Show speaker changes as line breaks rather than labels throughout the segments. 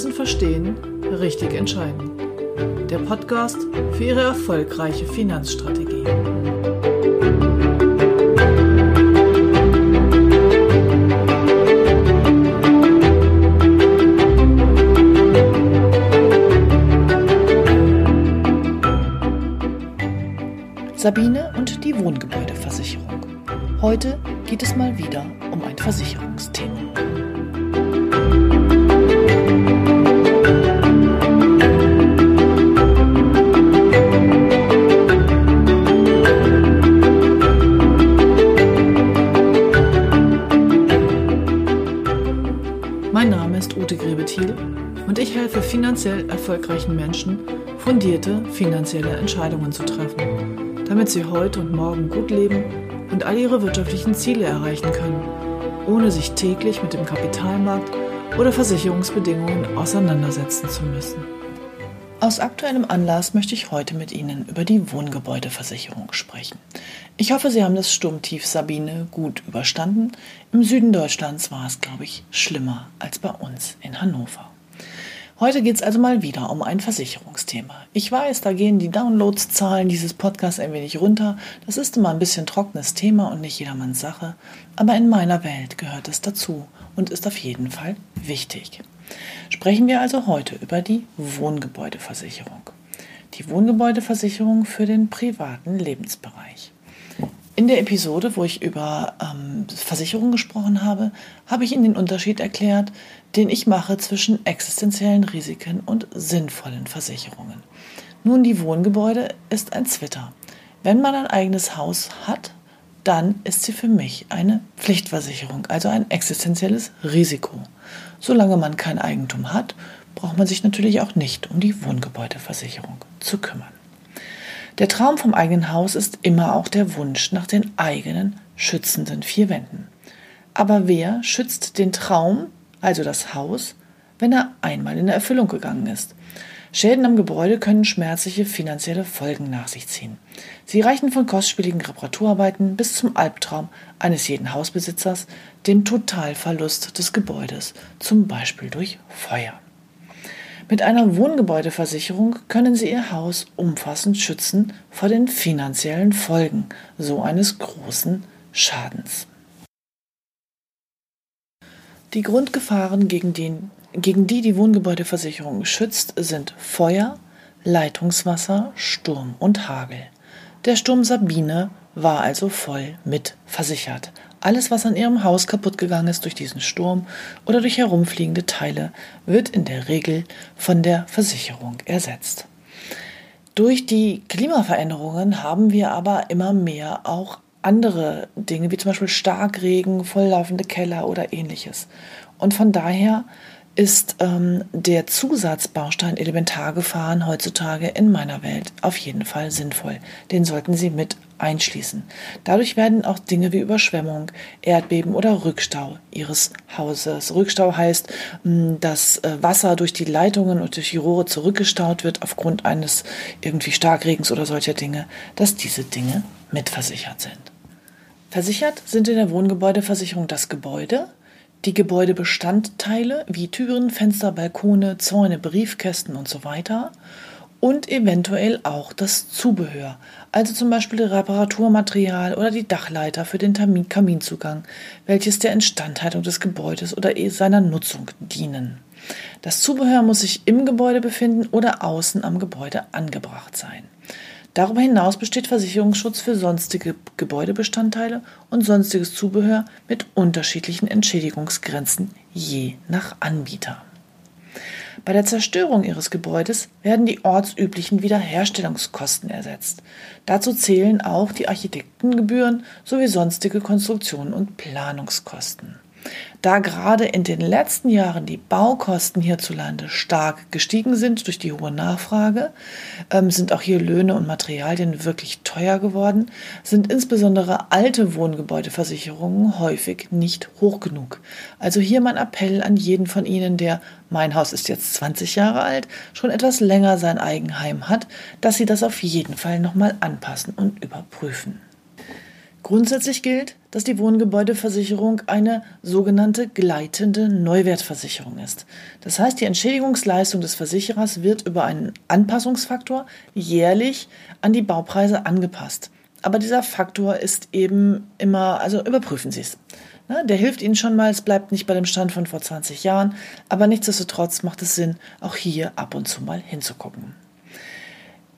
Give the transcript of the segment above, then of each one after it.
Finanzen verstehen, richtig entscheiden. Der Podcast für Ihre erfolgreiche Finanzstrategie. Sabine und die Wohngebäudeversicherung. Heute geht es mal wieder um ein Versicherungsthema. Mein Name ist Ute Grebethiel und ich helfe finanziell erfolgreichen Menschen, fundierte finanzielle Entscheidungen zu treffen, damit sie heute und morgen gut leben und all ihre wirtschaftlichen Ziele erreichen können, ohne sich täglich mit dem Kapitalmarkt oder Versicherungsbedingungen auseinandersetzen zu müssen. Aus aktuellem Anlass möchte ich heute mit Ihnen über die Wohngebäudeversicherung sprechen. Ich hoffe, Sie haben das Sturmtief Sabine gut überstanden. Im Süden Deutschlands war es, glaube ich, schlimmer als bei uns in Hannover. Heute geht es also mal wieder um ein Versicherungsthema. Ich weiß, da gehen die Downloadszahlen dieses Podcasts ein wenig runter. Das ist immer ein bisschen trockenes Thema und nicht jedermanns Sache. Aber in meiner Welt gehört es dazu und ist auf jeden Fall wichtig. Sprechen wir also heute über die Wohngebäudeversicherung. Die Wohngebäudeversicherung für den privaten Lebensbereich. In der Episode, wo ich über ähm, Versicherungen gesprochen habe, habe ich Ihnen den Unterschied erklärt, den ich mache zwischen existenziellen Risiken und sinnvollen Versicherungen. Nun, die Wohngebäude ist ein Zwitter. Wenn man ein eigenes Haus hat, dann ist sie für mich eine Pflichtversicherung, also ein existenzielles Risiko. Solange man kein Eigentum hat, braucht man sich natürlich auch nicht um die Wohngebäudeversicherung zu kümmern. Der Traum vom eigenen Haus ist immer auch der Wunsch nach den eigenen schützenden vier Wänden. Aber wer schützt den Traum, also das Haus, wenn er einmal in Erfüllung gegangen ist? Schäden am Gebäude können schmerzliche finanzielle Folgen nach sich ziehen. Sie reichen von kostspieligen Reparaturarbeiten bis zum Albtraum eines jeden Hausbesitzers, dem Totalverlust des Gebäudes, zum Beispiel durch Feuer. Mit einer Wohngebäudeversicherung können Sie Ihr Haus umfassend schützen vor den finanziellen Folgen so eines großen Schadens. Die Grundgefahren, gegen, den, gegen die die Wohngebäudeversicherung schützt, sind Feuer, Leitungswasser, Sturm und Hagel. Der Sturm Sabine war also voll mit versichert. Alles, was an ihrem Haus kaputt gegangen ist durch diesen Sturm oder durch herumfliegende Teile, wird in der Regel von der Versicherung ersetzt. Durch die Klimaveränderungen haben wir aber immer mehr auch andere Dinge, wie zum Beispiel Starkregen, volllaufende Keller oder ähnliches. Und von daher ist ähm, der Zusatzbaustein Elementargefahren heutzutage in meiner Welt auf jeden Fall sinnvoll. Den sollten Sie mit einschließen. Dadurch werden auch Dinge wie Überschwemmung, Erdbeben oder Rückstau Ihres Hauses. Rückstau heißt, dass äh, Wasser durch die Leitungen und durch die Rohre zurückgestaut wird aufgrund eines irgendwie Starkregens oder solcher Dinge, dass diese Dinge mitversichert sind. Versichert sind in der Wohngebäudeversicherung das Gebäude, die Gebäudebestandteile wie Türen, Fenster, Balkone, Zäune, Briefkästen und so weiter und eventuell auch das Zubehör, also zum Beispiel Reparaturmaterial oder die Dachleiter für den Kaminzugang, welches der Instandhaltung des Gebäudes oder eh seiner Nutzung dienen. Das Zubehör muss sich im Gebäude befinden oder außen am Gebäude angebracht sein. Darüber hinaus besteht Versicherungsschutz für sonstige Gebäudebestandteile und sonstiges Zubehör mit unterschiedlichen Entschädigungsgrenzen je nach Anbieter. Bei der Zerstörung ihres Gebäudes werden die ortsüblichen Wiederherstellungskosten ersetzt. Dazu zählen auch die Architektengebühren sowie sonstige Konstruktionen und Planungskosten. Da gerade in den letzten Jahren die Baukosten hierzulande stark gestiegen sind durch die hohe Nachfrage, ähm, sind auch hier Löhne und Materialien wirklich teuer geworden, sind insbesondere alte Wohngebäudeversicherungen häufig nicht hoch genug. Also hier mein Appell an jeden von Ihnen, der mein Haus ist jetzt 20 Jahre alt, schon etwas länger sein Eigenheim hat, dass Sie das auf jeden Fall nochmal anpassen und überprüfen. Grundsätzlich gilt, dass die Wohngebäudeversicherung eine sogenannte gleitende Neuwertversicherung ist. Das heißt, die Entschädigungsleistung des Versicherers wird über einen Anpassungsfaktor jährlich an die Baupreise angepasst. Aber dieser Faktor ist eben immer, also überprüfen Sie es. Ne, der hilft Ihnen schon mal, es bleibt nicht bei dem Stand von vor 20 Jahren, aber nichtsdestotrotz macht es Sinn, auch hier ab und zu mal hinzugucken.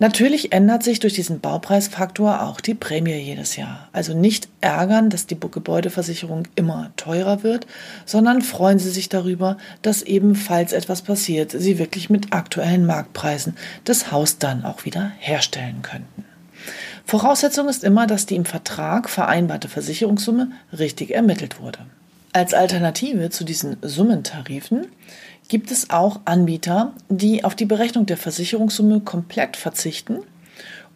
Natürlich ändert sich durch diesen Baupreisfaktor auch die Prämie jedes Jahr. Also nicht ärgern, dass die Gebäudeversicherung immer teurer wird, sondern freuen Sie sich darüber, dass ebenfalls etwas passiert, Sie wirklich mit aktuellen Marktpreisen das Haus dann auch wieder herstellen könnten. Voraussetzung ist immer, dass die im Vertrag vereinbarte Versicherungssumme richtig ermittelt wurde. Als Alternative zu diesen Summentarifen gibt es auch Anbieter, die auf die Berechnung der Versicherungssumme komplett verzichten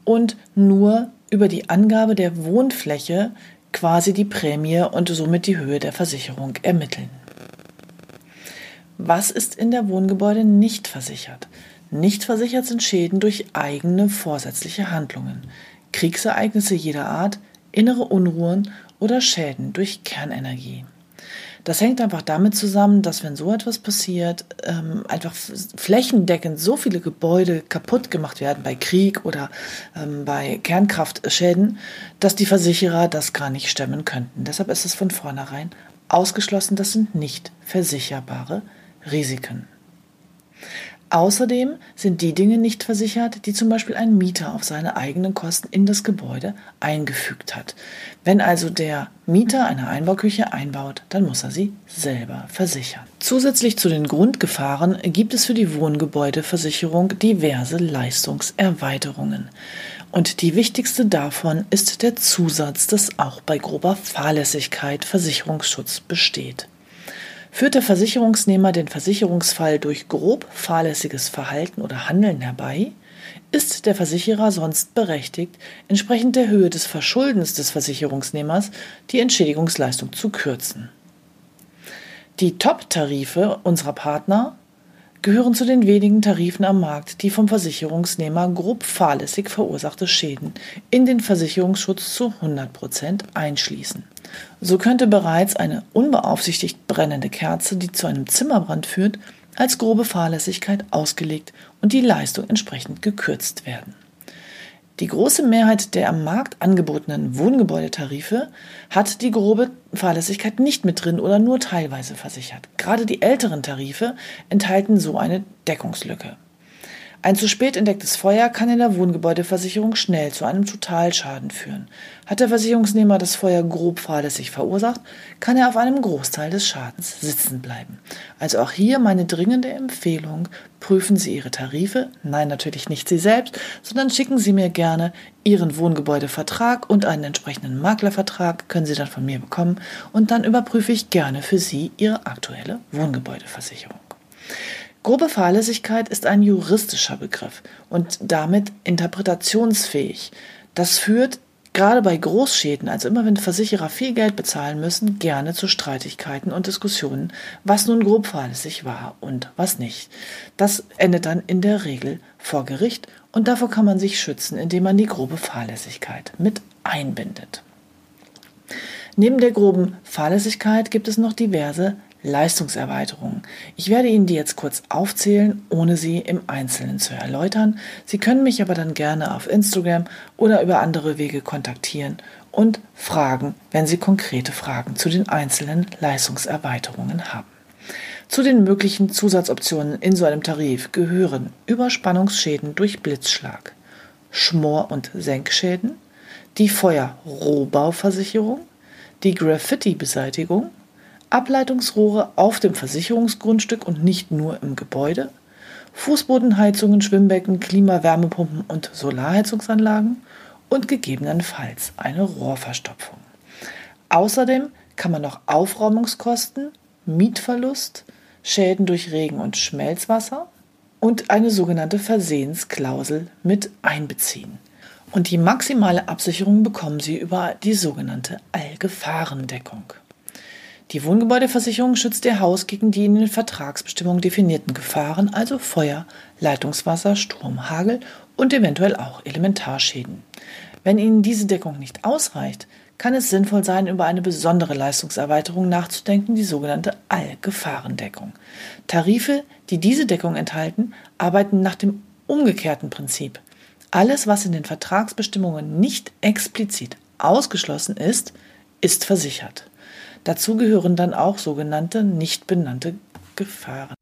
und nur über die Angabe der Wohnfläche quasi die Prämie und somit die Höhe der Versicherung ermitteln. Was ist in der Wohngebäude nicht versichert? Nicht versichert sind Schäden durch eigene vorsätzliche Handlungen, Kriegsereignisse jeder Art, innere Unruhen oder Schäden durch Kernenergie. Das hängt einfach damit zusammen, dass wenn so etwas passiert, ähm, einfach flächendeckend so viele Gebäude kaputt gemacht werden bei Krieg oder ähm, bei Kernkraftschäden, dass die Versicherer das gar nicht stemmen könnten. Deshalb ist es von vornherein ausgeschlossen, das sind nicht versicherbare Risiken. Außerdem sind die Dinge nicht versichert, die zum Beispiel ein Mieter auf seine eigenen Kosten in das Gebäude eingefügt hat. Wenn also der Mieter eine Einbauküche einbaut, dann muss er sie selber versichern. Zusätzlich zu den Grundgefahren gibt es für die Wohngebäudeversicherung diverse Leistungserweiterungen. Und die wichtigste davon ist der Zusatz, dass auch bei grober Fahrlässigkeit Versicherungsschutz besteht. Führt der Versicherungsnehmer den Versicherungsfall durch grob fahrlässiges Verhalten oder Handeln herbei, ist der Versicherer sonst berechtigt, entsprechend der Höhe des Verschuldens des Versicherungsnehmers die Entschädigungsleistung zu kürzen. Die Top-Tarife unserer Partner gehören zu den wenigen Tarifen am Markt, die vom Versicherungsnehmer grob fahrlässig verursachte Schäden in den Versicherungsschutz zu 100 Prozent einschließen. So könnte bereits eine unbeaufsichtigt brennende Kerze, die zu einem Zimmerbrand führt, als grobe Fahrlässigkeit ausgelegt und die Leistung entsprechend gekürzt werden. Die große Mehrheit der am Markt angebotenen Wohngebäudetarife hat die grobe Fahrlässigkeit nicht mit drin oder nur teilweise versichert. Gerade die älteren Tarife enthalten so eine Deckungslücke. Ein zu spät entdecktes Feuer kann in der Wohngebäudeversicherung schnell zu einem Totalschaden führen. Hat der Versicherungsnehmer das Feuer grob fahrlässig verursacht, kann er auf einem Großteil des Schadens sitzen bleiben. Also auch hier meine dringende Empfehlung, prüfen Sie Ihre Tarife, nein natürlich nicht Sie selbst, sondern schicken Sie mir gerne Ihren Wohngebäudevertrag und einen entsprechenden Maklervertrag, können Sie dann von mir bekommen und dann überprüfe ich gerne für Sie Ihre aktuelle Wohngebäudeversicherung. Grobe Fahrlässigkeit ist ein juristischer Begriff und damit interpretationsfähig. Das führt gerade bei Großschäden, also immer wenn Versicherer viel Geld bezahlen müssen, gerne zu Streitigkeiten und Diskussionen, was nun grob fahrlässig war und was nicht. Das endet dann in der Regel vor Gericht und davor kann man sich schützen, indem man die grobe Fahrlässigkeit mit einbindet. Neben der groben Fahrlässigkeit gibt es noch diverse Leistungserweiterungen. Ich werde Ihnen die jetzt kurz aufzählen, ohne sie im Einzelnen zu erläutern. Sie können mich aber dann gerne auf Instagram oder über andere Wege kontaktieren und fragen, wenn Sie konkrete Fragen zu den einzelnen Leistungserweiterungen haben. Zu den möglichen Zusatzoptionen in so einem Tarif gehören Überspannungsschäden durch Blitzschlag, Schmor- und Senkschäden, die Feuerrohbauversicherung, die Graffiti-Beseitigung, Ableitungsrohre auf dem Versicherungsgrundstück und nicht nur im Gebäude, Fußbodenheizungen, Schwimmbecken, Klimawärmepumpen und Solarheizungsanlagen und gegebenenfalls eine Rohrverstopfung. Außerdem kann man noch Aufräumungskosten, Mietverlust, Schäden durch Regen und Schmelzwasser und eine sogenannte Versehensklausel mit einbeziehen. Und die maximale Absicherung bekommen Sie über die sogenannte Allgefahrendeckung. Die Wohngebäudeversicherung schützt Ihr Haus gegen die in den Vertragsbestimmungen definierten Gefahren, also Feuer, Leitungswasser, Sturm, Hagel und eventuell auch Elementarschäden. Wenn Ihnen diese Deckung nicht ausreicht, kann es sinnvoll sein, über eine besondere Leistungserweiterung nachzudenken, die sogenannte Allgefahrendeckung. Tarife, die diese Deckung enthalten, arbeiten nach dem umgekehrten Prinzip. Alles, was in den Vertragsbestimmungen nicht explizit ausgeschlossen ist, ist versichert. Dazu gehören dann auch sogenannte nicht benannte Gefahren.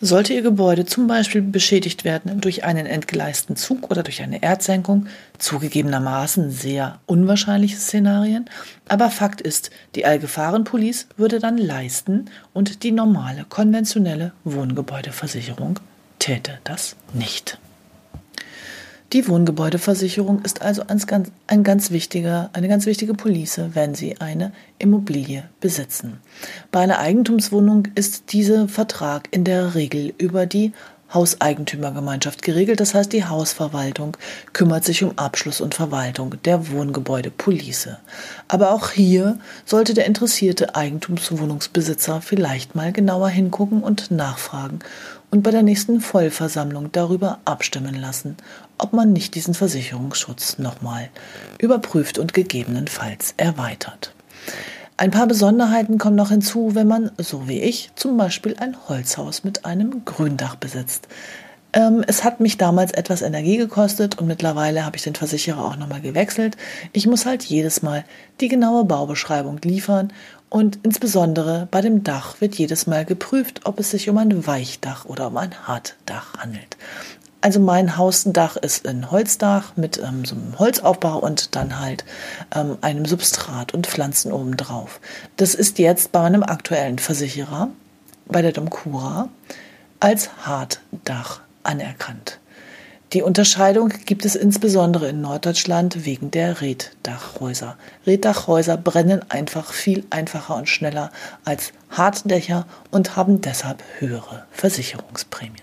Sollte Ihr Gebäude zum Beispiel beschädigt werden durch einen entgleisten Zug oder durch eine Erdsenkung, zugegebenermaßen sehr unwahrscheinliche Szenarien, aber Fakt ist, die Allgefahrenpolice würde dann leisten und die normale konventionelle Wohngebäudeversicherung täte das nicht. Die Wohngebäudeversicherung ist also ein ganz, wichtiger, eine ganz wichtige Police, wenn Sie eine Immobilie besitzen. Bei einer Eigentumswohnung ist dieser Vertrag in der Regel über die Hauseigentümergemeinschaft geregelt. Das heißt, die Hausverwaltung kümmert sich um Abschluss und Verwaltung der Wohngebäudepolice. Aber auch hier sollte der interessierte Eigentumswohnungsbesitzer vielleicht mal genauer hingucken und nachfragen und bei der nächsten Vollversammlung darüber abstimmen lassen, ob man nicht diesen Versicherungsschutz nochmal überprüft und gegebenenfalls erweitert. Ein paar Besonderheiten kommen noch hinzu, wenn man, so wie ich, zum Beispiel ein Holzhaus mit einem Gründach besitzt. Ähm, es hat mich damals etwas Energie gekostet und mittlerweile habe ich den Versicherer auch nochmal gewechselt. Ich muss halt jedes Mal die genaue Baubeschreibung liefern und insbesondere bei dem Dach wird jedes Mal geprüft, ob es sich um ein Weichdach oder um ein Hartdach handelt. Also mein Hausdach ist ein Holzdach mit ähm, so einem Holzaufbau und dann halt ähm, einem Substrat und Pflanzen obendrauf. Das ist jetzt bei meinem aktuellen Versicherer, bei der Domcura, als Hartdach anerkannt. Die Unterscheidung gibt es insbesondere in Norddeutschland wegen der Reddachhäuser. Reddachhäuser brennen einfach viel einfacher und schneller als Hartdächer und haben deshalb höhere Versicherungsprämien.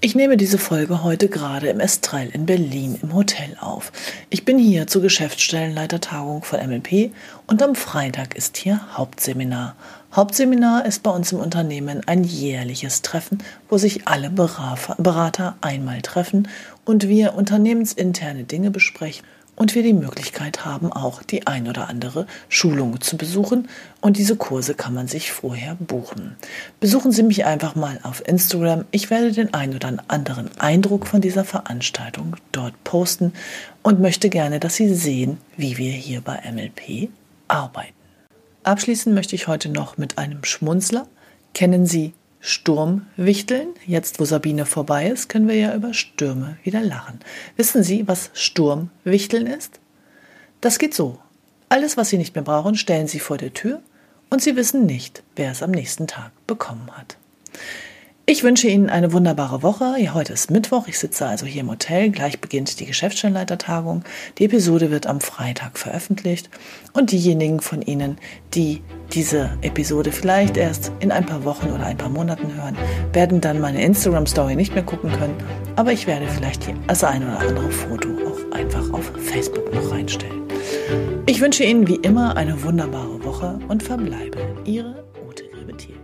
Ich nehme diese Folge heute gerade im Estrell in Berlin im Hotel auf. Ich bin hier zur Geschäftsstellenleitertagung von MLP und am Freitag ist hier Hauptseminar. Hauptseminar ist bei uns im Unternehmen ein jährliches Treffen, wo sich alle Berater einmal treffen und wir unternehmensinterne Dinge besprechen und wir die Möglichkeit haben, auch die ein oder andere Schulung zu besuchen. Und diese Kurse kann man sich vorher buchen. Besuchen Sie mich einfach mal auf Instagram. Ich werde den ein oder anderen Eindruck von dieser Veranstaltung dort posten und möchte gerne, dass Sie sehen, wie wir hier bei MLP arbeiten. Abschließen möchte ich heute noch mit einem Schmunzler. Kennen Sie Sturmwichteln. Jetzt, wo Sabine vorbei ist, können wir ja über Stürme wieder lachen. Wissen Sie, was Sturmwichteln ist? Das geht so. Alles, was Sie nicht mehr brauchen, stellen Sie vor der Tür und Sie wissen nicht, wer es am nächsten Tag bekommen hat. Ich wünsche Ihnen eine wunderbare Woche. Heute ist Mittwoch. Ich sitze also hier im Hotel. Gleich beginnt die Geschäftsstellenleitertagung. Die Episode wird am Freitag veröffentlicht. Und diejenigen von Ihnen, die diese Episode vielleicht erst in ein paar Wochen oder ein paar Monaten hören, werden dann meine Instagram-Story nicht mehr gucken können. Aber ich werde vielleicht das ein oder andere Foto auch einfach auf Facebook noch reinstellen. Ich wünsche Ihnen wie immer eine wunderbare Woche und verbleibe Ihre Ute Grebetier.